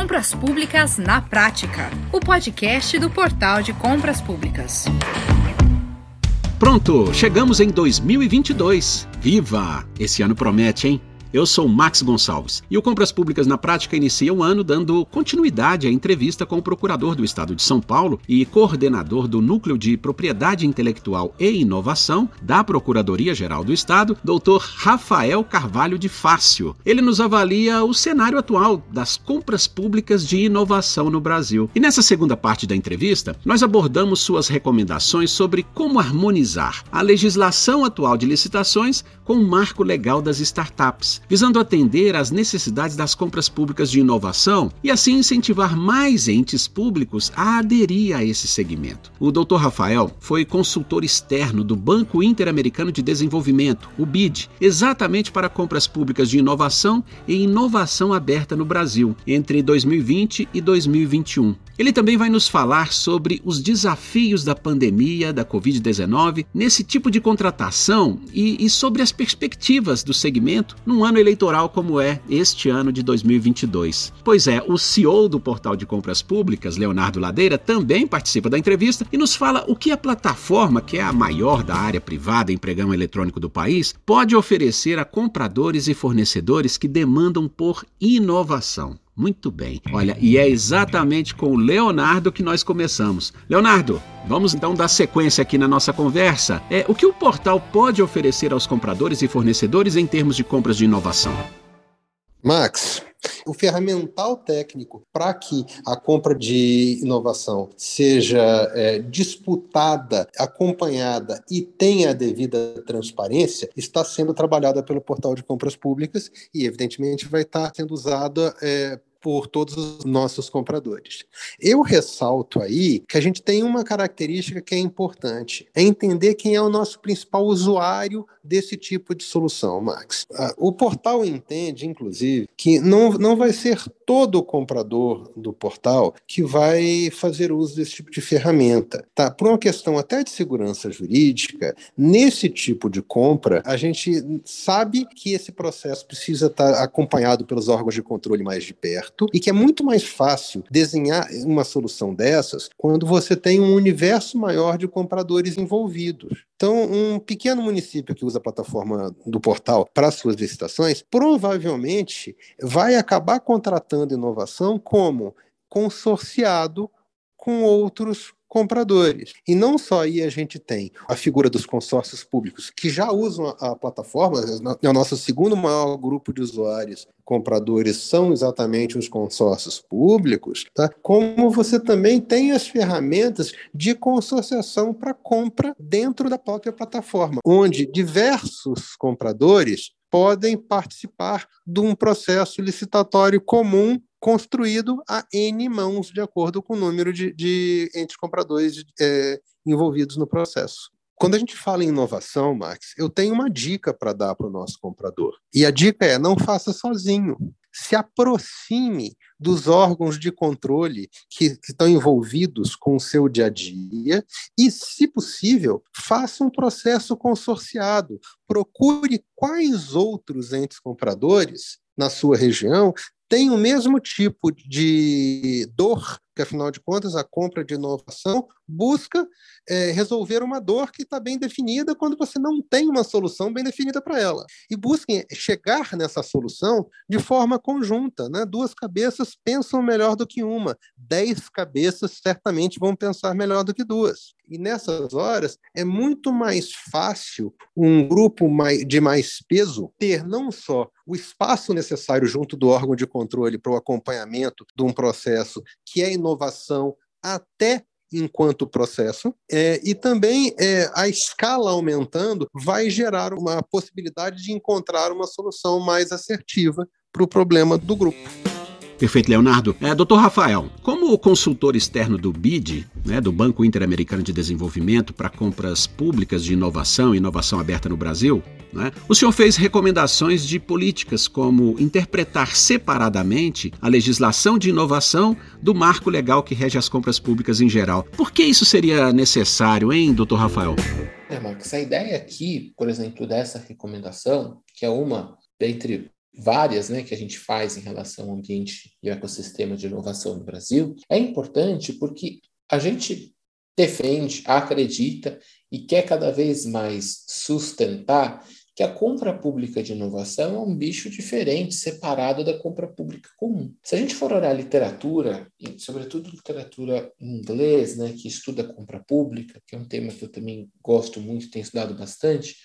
Compras Públicas na Prática, o podcast do Portal de Compras Públicas. Pronto, chegamos em 2022. Viva! Esse ano promete, hein? Eu sou Max Gonçalves e o Compras Públicas na Prática inicia o ano dando continuidade à entrevista com o procurador do Estado de São Paulo e coordenador do Núcleo de Propriedade Intelectual e Inovação da Procuradoria-Geral do Estado, Dr. Rafael Carvalho de Fácio. Ele nos avalia o cenário atual das compras públicas de inovação no Brasil. E nessa segunda parte da entrevista, nós abordamos suas recomendações sobre como harmonizar a legislação atual de licitações com o marco legal das startups visando atender às necessidades das compras públicas de inovação e assim incentivar mais entes públicos a aderir a esse segmento. O Dr. Rafael foi consultor externo do Banco Interamericano de Desenvolvimento, o BID, exatamente para compras públicas de inovação e inovação aberta no Brasil, entre 2020 e 2021. Ele também vai nos falar sobre os desafios da pandemia da Covid-19 nesse tipo de contratação e, e sobre as perspectivas do segmento num ano eleitoral como é este ano de 2022. Pois é, o CEO do Portal de Compras Públicas, Leonardo Ladeira, também participa da entrevista e nos fala o que a plataforma, que é a maior da área privada em pregão eletrônico do país, pode oferecer a compradores e fornecedores que demandam por inovação. Muito bem. Olha, e é exatamente com o Leonardo que nós começamos. Leonardo, vamos então dar sequência aqui na nossa conversa. É, o que o portal pode oferecer aos compradores e fornecedores em termos de compras de inovação? Max, o ferramental técnico para que a compra de inovação seja é, disputada, acompanhada e tenha a devida transparência está sendo trabalhada pelo portal de compras públicas e, evidentemente, vai estar sendo usada é, por todos os nossos compradores. Eu ressalto aí que a gente tem uma característica que é importante, é entender quem é o nosso principal usuário desse tipo de solução, Max. Ah, o portal entende, inclusive, que não, não vai ser todo o comprador do portal que vai fazer uso desse tipo de ferramenta. Tá? Por uma questão até de segurança jurídica, nesse tipo de compra, a gente sabe que esse processo precisa estar acompanhado pelos órgãos de controle mais de perto certo e que é muito mais fácil desenhar uma solução dessas quando você tem um universo maior de compradores envolvidos. Então, um pequeno município que usa a plataforma do portal para suas licitações provavelmente vai acabar contratando inovação como consorciado com outros compradores. E não só aí a gente tem a figura dos consórcios públicos, que já usam a, plataforma, é o nosso segundo maior grupo de usuários compradores são exatamente os consórcios públicos, tá? como você também tem as ferramentas de consorciação para compra dentro da própria plataforma, onde diversos compradores podem participar de um processo licitatório comum construído a N mãos, de acordo com o número de, de entes compradores é, envolvidos no processo. Quando a gente fala em inovação, Max, eu tenho uma dica para dar para o nosso comprador. E a dica é: não faça sozinho. Se aproxime dos órgãos de controle que, que estão envolvidos com o seu dia a dia e, se possível, faça um processo consorciado. Procure quais outros entes compradores na sua região tem o mesmo tipo de dor, que afinal de contas a compra de inovação busca é, resolver uma dor que está bem definida quando você não tem uma solução bem definida para ela. E busquem chegar nessa solução de forma conjunta. Né? Duas cabeças pensam melhor do que uma, dez cabeças certamente vão pensar melhor do que duas. E nessas horas é muito mais fácil um grupo de mais peso ter não só o espaço necessário junto do órgão de para o acompanhamento de um processo que é inovação até enquanto processo, é, e também é, a escala aumentando vai gerar uma possibilidade de encontrar uma solução mais assertiva para o problema do grupo. Perfeito, Leonardo. É, doutor Rafael, como consultor externo do BID, né, do Banco Interamericano de Desenvolvimento para compras públicas de inovação e inovação aberta no Brasil, né, o senhor fez recomendações de políticas como interpretar separadamente a legislação de inovação do marco legal que rege as compras públicas em geral. Por que isso seria necessário, hein, doutor Rafael? É, Marcos, a ideia aqui, por exemplo, dessa recomendação, que é uma dentre várias né, que a gente faz em relação ao ambiente e ao ecossistema de inovação no Brasil, é importante porque a gente defende, acredita e quer cada vez mais sustentar que a compra pública de inovação é um bicho diferente, separado da compra pública comum. Se a gente for olhar literatura, e sobretudo literatura em inglês, né, que estuda compra pública, que é um tema que eu também gosto muito, tenho estudado bastante,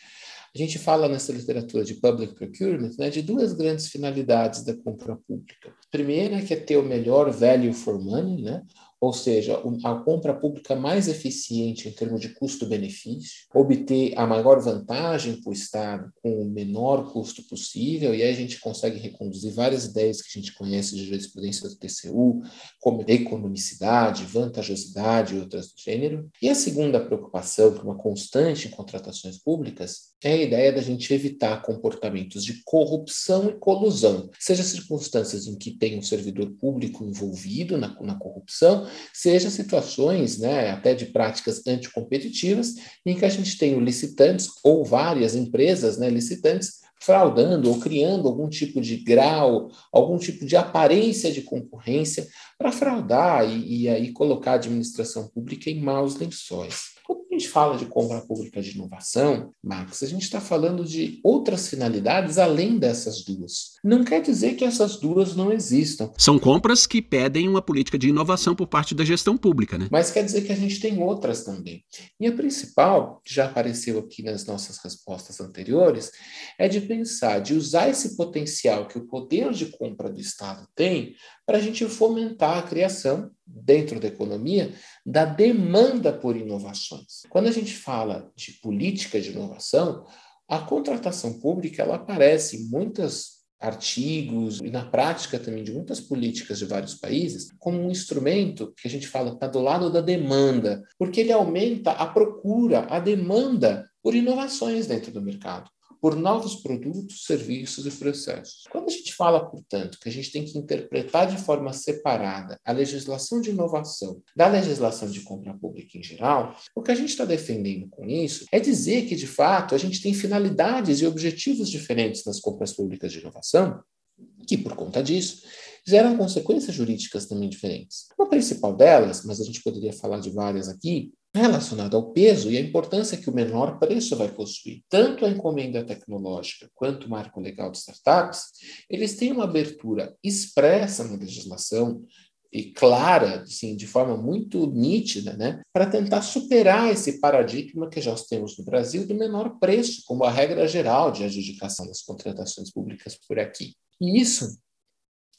a gente fala nessa literatura de public procurement né, de duas grandes finalidades da compra pública. Primeira é que é ter o melhor value for money, né, ou seja, a compra pública mais eficiente em termos de custo-benefício, obter a maior vantagem para o Estado com o menor custo possível, e aí a gente consegue reconduzir várias ideias que a gente conhece de jurisprudência do TCU, como economicidade, vantajosidade e outras do gênero. E a segunda preocupação, que é uma constante em contratações públicas, é a ideia da gente evitar comportamentos de corrupção e colusão, seja circunstâncias em que tem um servidor público envolvido na, na corrupção, seja situações né, até de práticas anticompetitivas, em que a gente tem licitantes ou várias empresas né, licitantes fraudando ou criando algum tipo de grau, algum tipo de aparência de concorrência para fraudar e, e aí colocar a administração pública em maus lençóis a gente fala de compra pública de inovação, Marcos, a gente está falando de outras finalidades além dessas duas. Não quer dizer que essas duas não existam. São compras que pedem uma política de inovação por parte da gestão pública, né? Mas quer dizer que a gente tem outras também. E a principal, que já apareceu aqui nas nossas respostas anteriores, é de pensar, de usar esse potencial que o poder de compra do Estado tem para a gente fomentar a criação, dentro da economia, da demanda por inovações. Quando a gente fala de política de inovação, a contratação pública ela aparece em muitos artigos e na prática também de muitas políticas de vários países como um instrumento que a gente fala está do lado da demanda, porque ele aumenta a procura, a demanda por inovações dentro do mercado por novos produtos, serviços e processos. Quando a gente fala, portanto, que a gente tem que interpretar de forma separada a legislação de inovação da legislação de compra pública em geral, o que a gente está defendendo com isso é dizer que, de fato, a gente tem finalidades e objetivos diferentes nas compras públicas de inovação, que, por conta disso, geram consequências jurídicas também diferentes. A principal delas, mas a gente poderia falar de várias aqui, relacionado ao peso e a importância que o menor preço vai possuir. Tanto a encomenda tecnológica quanto o marco legal de startups, eles têm uma abertura expressa na legislação e clara, assim, de forma muito nítida, né, para tentar superar esse paradigma que já temos no Brasil do menor preço, como a regra geral de adjudicação das contratações públicas por aqui. E isso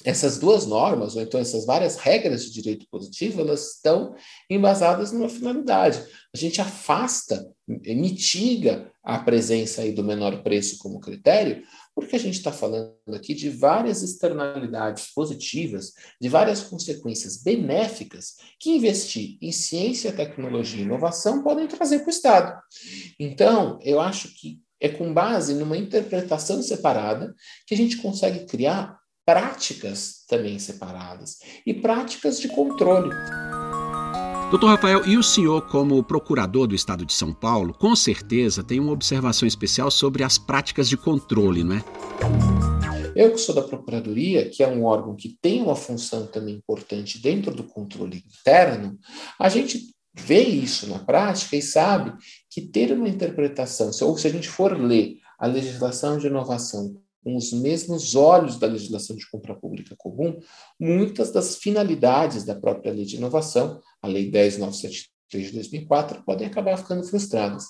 essas duas normas, ou então essas várias regras de direito positivo, elas estão embasadas numa finalidade. A gente afasta, mitiga a presença aí do menor preço como critério, porque a gente está falando aqui de várias externalidades positivas, de várias consequências benéficas que investir em ciência, tecnologia e inovação podem trazer para o Estado. Então, eu acho que é com base numa interpretação separada que a gente consegue criar práticas também separadas e práticas de controle. Doutor Rafael, e o senhor, como procurador do Estado de São Paulo, com certeza tem uma observação especial sobre as práticas de controle, não é? Eu que sou da Procuradoria, que é um órgão que tem uma função também importante dentro do controle interno, a gente vê isso na prática e sabe que ter uma interpretação, ou se a gente for ler a legislação de inovação com os mesmos olhos da legislação de compra pública comum, muitas das finalidades da própria lei de inovação, a Lei 10973 de 2004, podem acabar ficando frustradas.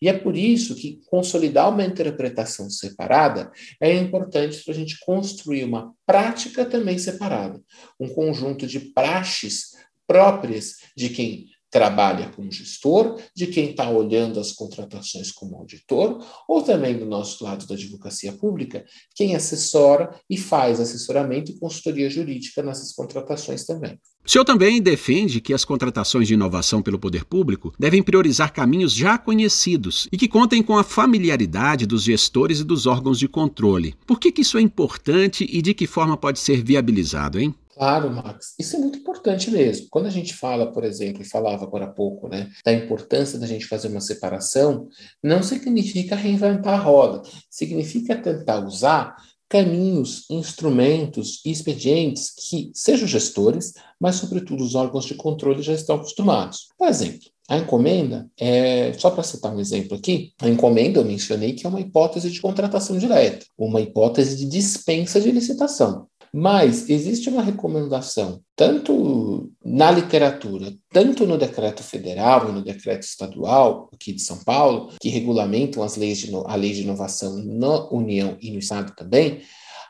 E é por isso que consolidar uma interpretação separada é importante para a gente construir uma prática também separada, um conjunto de praxes próprias de quem trabalha como gestor, de quem está olhando as contratações como auditor, ou também do nosso lado da advocacia pública, quem assessora e faz assessoramento e consultoria jurídica nessas contratações também. O senhor também defende que as contratações de inovação pelo poder público devem priorizar caminhos já conhecidos e que contem com a familiaridade dos gestores e dos órgãos de controle. Por que, que isso é importante e de que forma pode ser viabilizado, hein? Claro, Max. Isso é muito importante mesmo. Quando a gente fala, por exemplo, e falava agora há pouco, né, da importância da gente fazer uma separação, não significa reinventar a roda. Significa tentar usar caminhos, instrumentos e expedientes que sejam gestores, mas, sobretudo, os órgãos de controle já estão acostumados. Por exemplo, a encomenda, é, só para citar um exemplo aqui, a encomenda eu mencionei que é uma hipótese de contratação direta, uma hipótese de dispensa de licitação. Mas existe uma recomendação, tanto na literatura, tanto no decreto federal e no decreto estadual aqui de São Paulo, que regulamentam as leis de, a lei de inovação na União e no Estado também,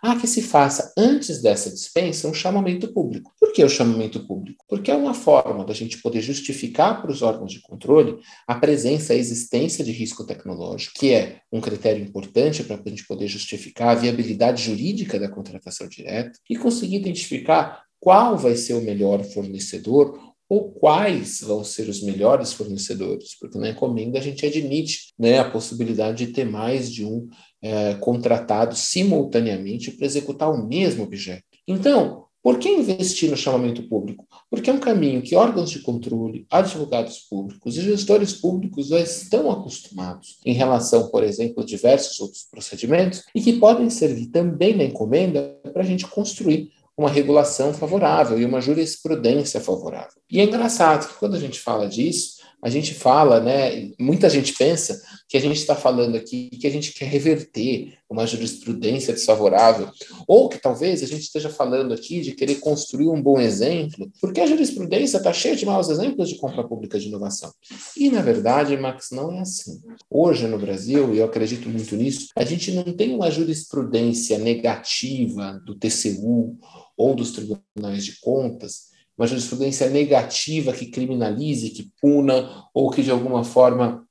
há que se faça, antes dessa dispensa, um chamamento público. Por que o chamamento público? Porque é uma forma da gente poder justificar para os órgãos de controle a presença, a existência de risco tecnológico, que é um critério importante para a gente poder justificar a viabilidade jurídica da contratação direta e conseguir identificar qual vai ser o melhor fornecedor ou quais vão ser os melhores fornecedores, porque na encomenda a gente admite né, a possibilidade de ter mais de um é, contratado simultaneamente para executar o mesmo objeto. Então, por que investir no chamamento público? Porque é um caminho que órgãos de controle, advogados públicos e gestores públicos já estão acostumados em relação, por exemplo, a diversos outros procedimentos e que podem servir também na encomenda para a gente construir uma regulação favorável e uma jurisprudência favorável. E é engraçado que quando a gente fala disso, a gente fala, né? Muita gente pensa que a gente está falando aqui que a gente quer reverter uma jurisprudência desfavorável, ou que talvez a gente esteja falando aqui de querer construir um bom exemplo, porque a jurisprudência está cheia de maus exemplos de compra pública de inovação. E, na verdade, Max, não é assim. Hoje no Brasil, e eu acredito muito nisso, a gente não tem uma jurisprudência negativa do TCU ou dos tribunais de contas uma jurisprudência negativa que criminalize, que puna ou que de alguma forma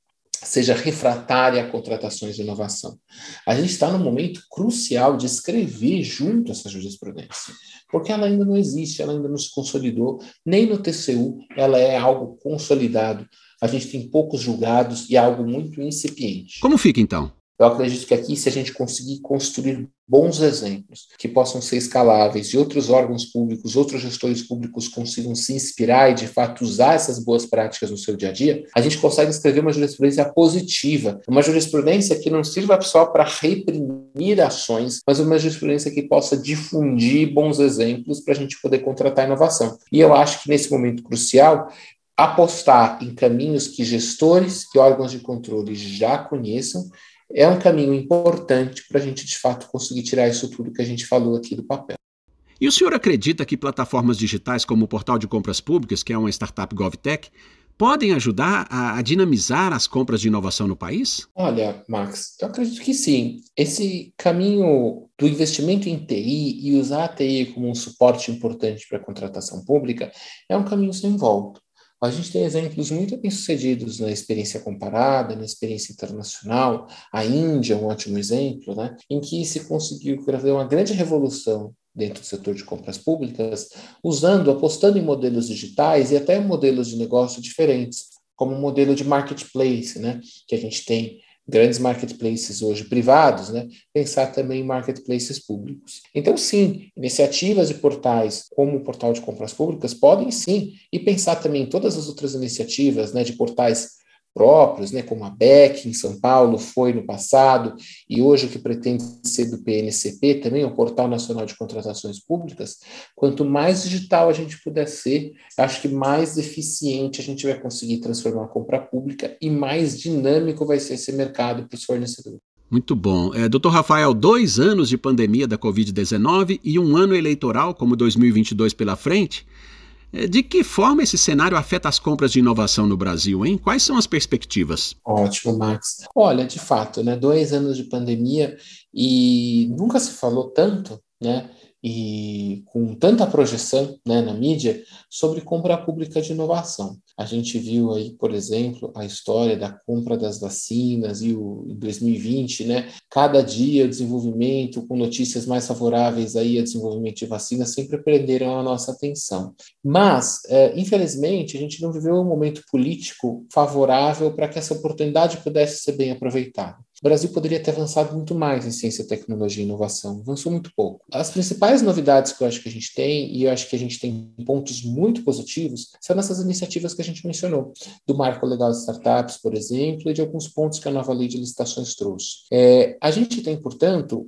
seja refratária a contratações de inovação. A gente está no momento crucial de escrever junto essa jurisprudência, porque ela ainda não existe, ela ainda não se consolidou, nem no TCU ela é algo consolidado. A gente tem poucos julgados e é algo muito incipiente. Como fica então? Eu acredito que aqui, se a gente conseguir construir bons exemplos que possam ser escaláveis e outros órgãos públicos, outros gestores públicos consigam se inspirar e, de fato, usar essas boas práticas no seu dia a dia, a gente consegue escrever uma jurisprudência positiva, uma jurisprudência que não sirva só para reprimir ações, mas uma jurisprudência que possa difundir bons exemplos para a gente poder contratar inovação. E eu acho que nesse momento crucial, apostar em caminhos que gestores e órgãos de controle já conheçam é um caminho importante para a gente, de fato, conseguir tirar isso tudo que a gente falou aqui do papel. E o senhor acredita que plataformas digitais como o Portal de Compras Públicas, que é uma startup GovTech, podem ajudar a, a, dinamizar as compras de inovação no país? Olha, Max, eu acredito que sim. Esse caminho do investimento em TI e usar a TI como um suporte importante para a contratação pública é um caminho sem volta. A gente tem exemplos muito bem-sucedidos na experiência comparada, na experiência internacional. A Índia é um ótimo exemplo, né? em que se conseguiu fazer uma grande revolução dentro do setor de compras públicas, usando, apostando em modelos digitais e até modelos de negócio diferentes, como o modelo de marketplace, né? que a gente tem grandes marketplaces hoje privados, né, pensar também em marketplaces públicos. Então, sim, iniciativas e portais como o portal de compras públicas podem sim, e pensar também em todas as outras iniciativas né, de portais próprios, né, como a BEC em São Paulo foi no passado, e hoje o que pretende ser do PNCP também, o Portal Nacional de Contratações Públicas, quanto mais digital a gente puder ser, acho que mais eficiente a gente vai conseguir transformar a compra pública e mais dinâmico vai ser esse mercado para os fornecedores. Muito bom. É, doutor Rafael, dois anos de pandemia da Covid-19 e um ano eleitoral como 2022 pela frente, de que forma esse cenário afeta as compras de inovação no Brasil, hein? Quais são as perspectivas? Ótimo, Max. Olha, de fato, né, dois anos de pandemia e nunca se falou tanto, né, e com tanta projeção né, na mídia sobre compra pública de inovação. A gente viu aí, por exemplo, a história da compra das vacinas e o em 2020, né? Cada dia o desenvolvimento com notícias mais favoráveis aí a desenvolvimento de vacinas sempre prenderam a nossa atenção. Mas, é, infelizmente, a gente não viveu um momento político favorável para que essa oportunidade pudesse ser bem aproveitada. O Brasil poderia ter avançado muito mais em ciência, tecnologia e inovação. Avançou muito pouco. As principais novidades que eu acho que a gente tem, e eu acho que a gente tem pontos muito positivos, são nessas iniciativas que a gente mencionou, do marco legal de startups, por exemplo, e de alguns pontos que a nova lei de licitações trouxe. É, a gente tem, portanto,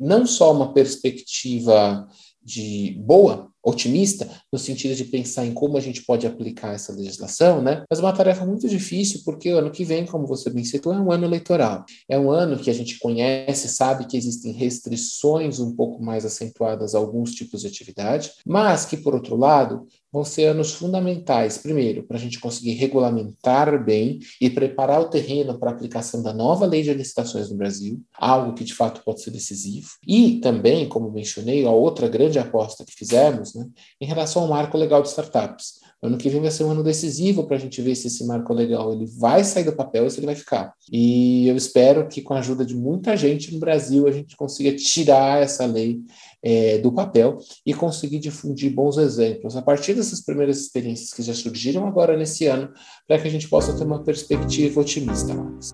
não só uma perspectiva de boa, otimista, no sentido de pensar em como a gente pode aplicar essa legislação, né? Mas uma tarefa muito difícil, porque o ano que vem, como você bem citou, é um ano eleitoral. É um ano que a gente conhece, sabe que existem restrições um pouco mais acentuadas a alguns tipos de atividade, mas que, por outro lado, vão ser anos fundamentais, primeiro, para a gente conseguir regulamentar bem e preparar o terreno para a aplicação da nova lei de licitações no Brasil, algo que de fato pode ser decisivo. E também, como mencionei, a outra grande aposta que fizemos né, em relação ao marco legal de startups. Ano que vem vai ser um ano decisivo para a gente ver se esse marco legal ele vai sair do papel ou se ele vai ficar. E eu espero que, com a ajuda de muita gente no Brasil, a gente consiga tirar essa lei é, do papel e conseguir difundir bons exemplos a partir dessas primeiras experiências que já surgiram agora nesse ano, para que a gente possa ter uma perspectiva otimista. Marcos.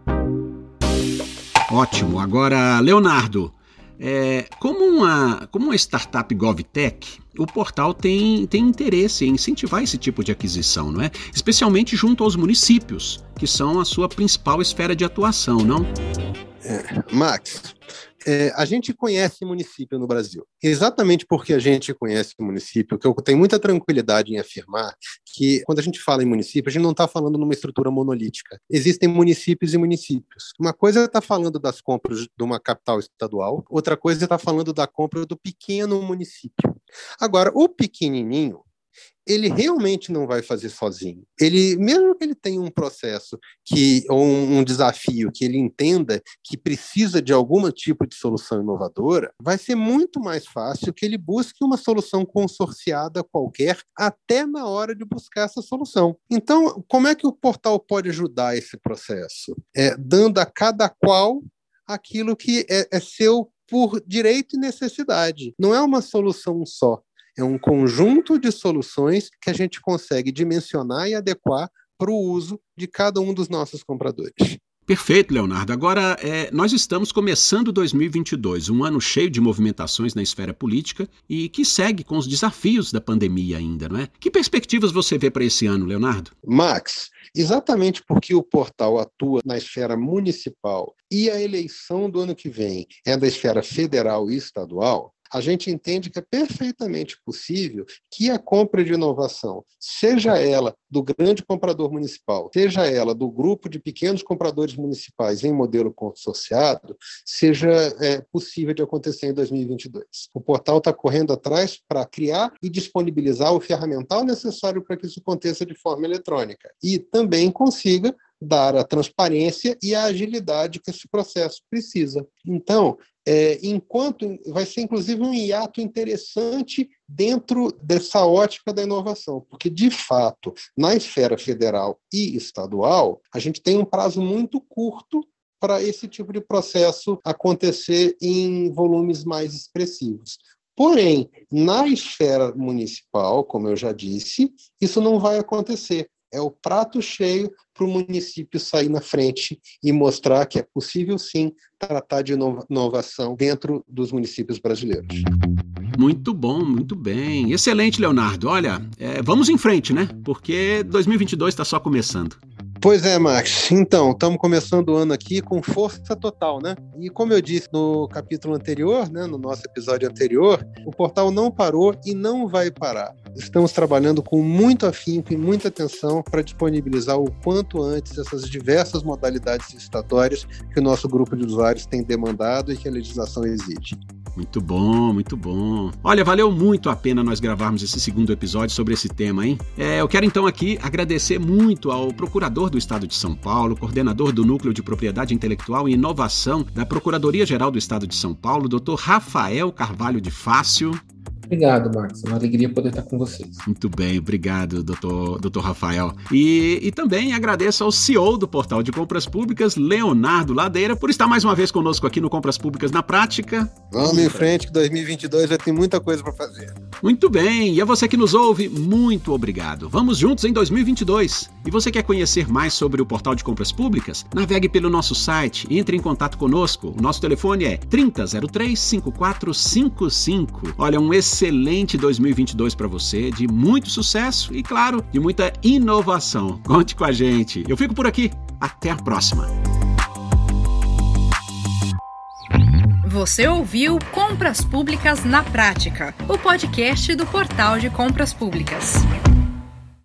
Ótimo. Agora, Leonardo, é, como, uma, como uma startup GovTech, o portal tem, tem interesse em incentivar esse tipo de aquisição, não é? Especialmente junto aos municípios, que são a sua principal esfera de atuação, não? É, Max, é, a gente conhece município no Brasil. Exatamente porque a gente conhece município, que eu tenho muita tranquilidade em afirmar que quando a gente fala em município, a gente não está falando numa estrutura monolítica. Existem municípios e municípios. Uma coisa é estar tá falando das compras de uma capital estadual, outra coisa é estar tá falando da compra do pequeno município. Agora, o pequenininho, ele realmente não vai fazer sozinho. Ele, mesmo que ele tenha um processo que ou um, desafio que ele entenda que precisa de algum tipo de solução inovadora, vai ser muito mais fácil que ele busque uma solução consorciada qualquer até na hora de buscar essa solução. Então, como é que o portal pode ajudar esse processo? É, dando a cada qual aquilo que é, é seu por direito e necessidade. Não é uma solução só. É um conjunto de soluções que a gente consegue dimensionar e adequar para o uso de cada um dos nossos compradores. Perfeito, Leonardo. Agora, é, nós estamos começando 2022, um ano cheio de movimentações na esfera política e que segue com os desafios da pandemia ainda, não é? Que perspectivas você vê para esse ano, Leonardo? Max, exatamente porque o portal atua na esfera municipal e a eleição do ano que vem é da esfera federal e estadual, a gente entende que é perfeitamente possível que a compra de inovação, seja ela do grande comprador municipal, seja ela do grupo de pequenos compradores municipais em modelo consorciado, seja é, possível de acontecer em 2022. O portal está correndo atrás para criar e disponibilizar o ferramental necessário para que isso aconteça de forma eletrônica e também consiga dar a transparência e a agilidade que esse processo precisa. Então, é, enquanto vai ser inclusive um hiato interessante dentro dessa ótica da inovação, porque de fato, na esfera federal e estadual, a gente tem um prazo muito curto para esse tipo de processo acontecer em volumes mais expressivos. Porém, na esfera municipal, como eu já disse, isso não vai acontecer é o prato cheio para o município sair na frente e mostrar que é possível sim tratar de inovação dentro dos municípios brasileiros. Muito bom, muito bem. Excelente, Leonardo. Olha, é, vamos em frente, né? Porque 2022 está só começando. Pois é, Max. Então, estamos começando o ano aqui com força total, né? E como eu disse no capítulo anterior, né, no nosso episódio anterior, o portal não parou e não vai parar. Estamos trabalhando com muito afinco e muita atenção para disponibilizar o quanto antes essas diversas modalidades licitatórias que o nosso grupo de usuários tem demandado e que a legislação exige. Muito bom, muito bom. Olha, valeu muito a pena nós gravarmos esse segundo episódio sobre esse tema, hein? É, eu quero então aqui agradecer muito ao procurador do Estado de São Paulo, coordenador do Núcleo de Propriedade Intelectual e Inovação da Procuradoria-Geral do Estado de São Paulo, Dr. Rafael Carvalho de Fácil. Obrigado, Marcos. É uma alegria poder estar com vocês. Muito bem, obrigado, doutor, doutor Rafael. E, e também agradeço ao CEO do Portal de Compras Públicas, Leonardo Ladeira, por estar mais uma vez conosco aqui no Compras Públicas na Prática. Vamos em frente, que 2022 já tem muita coisa para fazer. Muito bem, e a você que nos ouve, muito obrigado. Vamos juntos em 2022. E você quer conhecer mais sobre o Portal de Compras Públicas? Navegue pelo nosso site, entre em contato conosco. O nosso telefone é 3003 5455. Olha, um excelente excelente 2022 para você, de muito sucesso e, claro, de muita inovação. Conte com a gente. Eu fico por aqui. Até a próxima. Você ouviu Compras Públicas na Prática, o podcast do Portal de Compras Públicas.